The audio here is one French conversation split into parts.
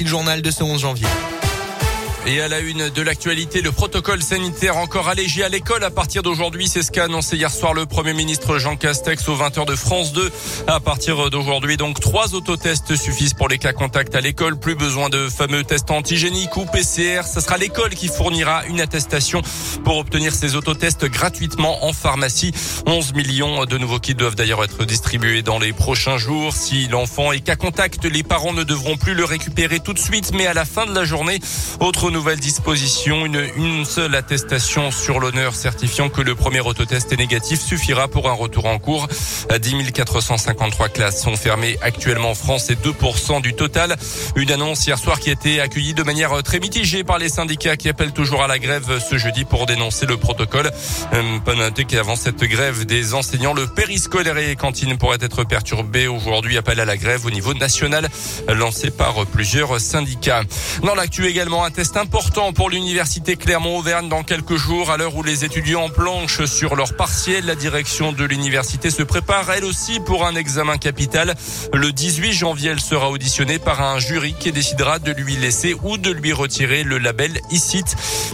Le journal de ce 11 janvier. Et à la une de l'actualité, le protocole sanitaire encore allégé à l'école à partir d'aujourd'hui. C'est ce qu'a annoncé hier soir le Premier ministre Jean Castex aux 20h de France 2. À partir d'aujourd'hui, donc, trois autotests suffisent pour les cas contacts à l'école. Plus besoin de fameux tests antigéniques ou PCR. Ce sera l'école qui fournira une attestation pour obtenir ces autotests gratuitement en pharmacie. 11 millions de nouveaux kits doivent d'ailleurs être distribués dans les prochains jours. Si l'enfant est cas contact, les parents ne devront plus le récupérer tout de suite, mais à la fin de la journée. Autre nouvelle disposition, une, une seule attestation sur l'honneur certifiant que le premier autotest est négatif suffira pour un retour en cours. 10 453 classes sont fermées actuellement en France et 2% du total. Une annonce hier soir qui a été accueillie de manière très mitigée par les syndicats qui appellent toujours à la grève ce jeudi pour dénoncer le protocole. Euh, pas noter qu'avant cette grève des enseignants, le périscolaire et cantine pourraient être perturbés. Aujourd'hui, appel à la grève au niveau national lancé par plusieurs syndicats. Dans l'actu également, un test important pour l'université Clermont-Auvergne dans quelques jours. À l'heure où les étudiants planchent sur leur partiel, la direction de l'université se prépare elle aussi pour un examen capital. Le 18 janvier, elle sera auditionnée par un jury qui décidera de lui laisser ou de lui retirer le label ICIT.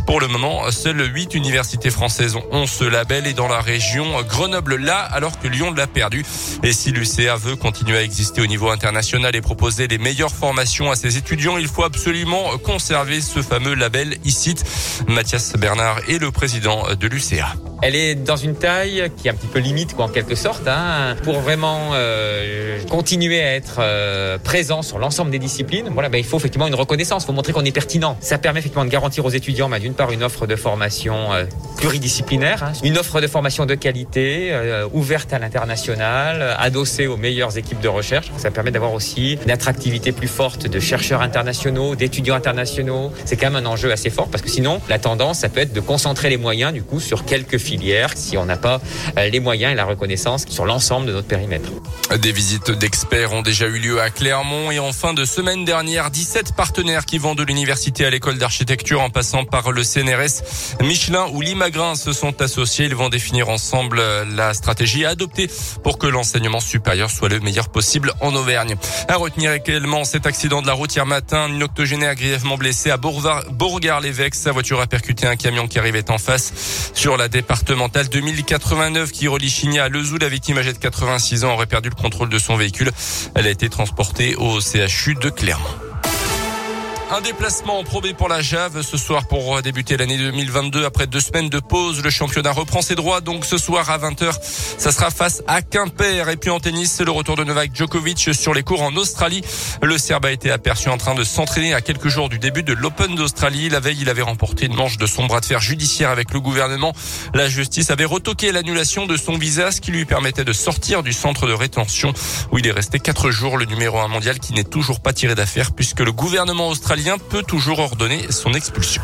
Pour le moment, seules 8 universités françaises ont ce label et dans la région, Grenoble l'a alors que Lyon l'a perdu. Et si l'UCA veut continuer à exister au niveau international et proposer les meilleures formations à ses étudiants, il faut absolument conserver ce fameux label ICIT. Mathias Bernard est le président de l'UCA. Elle est dans une taille qui est un petit peu limite, en quelque sorte, hein, pour vraiment euh, continuer à être euh, présent sur l'ensemble des disciplines. Voilà, ben, il faut effectivement une reconnaissance, il faut montrer qu'on est pertinent. Ça permet effectivement de garantir aux étudiants, ben, d'une part, une offre de formation euh, pluridisciplinaire, hein, une offre de formation de qualité, ouverte à l'international, adossée aux meilleures équipes de recherche. Ça permet d'avoir aussi une attractivité plus forte de chercheurs internationaux, d'étudiants internationaux. C'est quand même un enjeu assez fort parce que sinon, la tendance, ça peut être de concentrer les moyens, du coup, sur quelques si on n'a pas euh, les moyens et la reconnaissance sur l'ensemble de notre périmètre. Des visites d'experts ont déjà eu lieu à Clermont et en fin de semaine dernière, 17 partenaires qui vont de l'université à l'école d'architecture en passant par le CNRS, Michelin ou Limagrin se sont associés. Ils vont définir ensemble euh, la stratégie à adopter pour que l'enseignement supérieur soit le meilleur possible en Auvergne. À retenir également cet accident de la route hier matin, une octogénaire grièvement blessée à Beauregard-l'Évêque. Sa voiture a percuté un camion qui arrivait en face sur la département départementale 2089 qui relie Chigny à Lezou. La victime âgée de 86 ans aurait perdu le contrôle de son véhicule. Elle a été transportée au CHU de Clermont. Un déplacement en probé pour la Jave ce soir pour débuter l'année 2022 après deux semaines de pause. Le championnat reprend ses droits donc ce soir à 20h. Ça sera face à Quimper. Et puis en tennis, le retour de Novak Djokovic sur les cours en Australie. Le Serbe a été aperçu en train de s'entraîner à quelques jours du début de l'Open d'Australie. La veille, il avait remporté une manche de son bras de fer judiciaire avec le gouvernement. La justice avait retoqué l'annulation de son visa, ce qui lui permettait de sortir du centre de rétention où il est resté quatre jours. Le numéro un mondial qui n'est toujours pas tiré d'affaire puisque le gouvernement australien peut toujours ordonner son expulsion.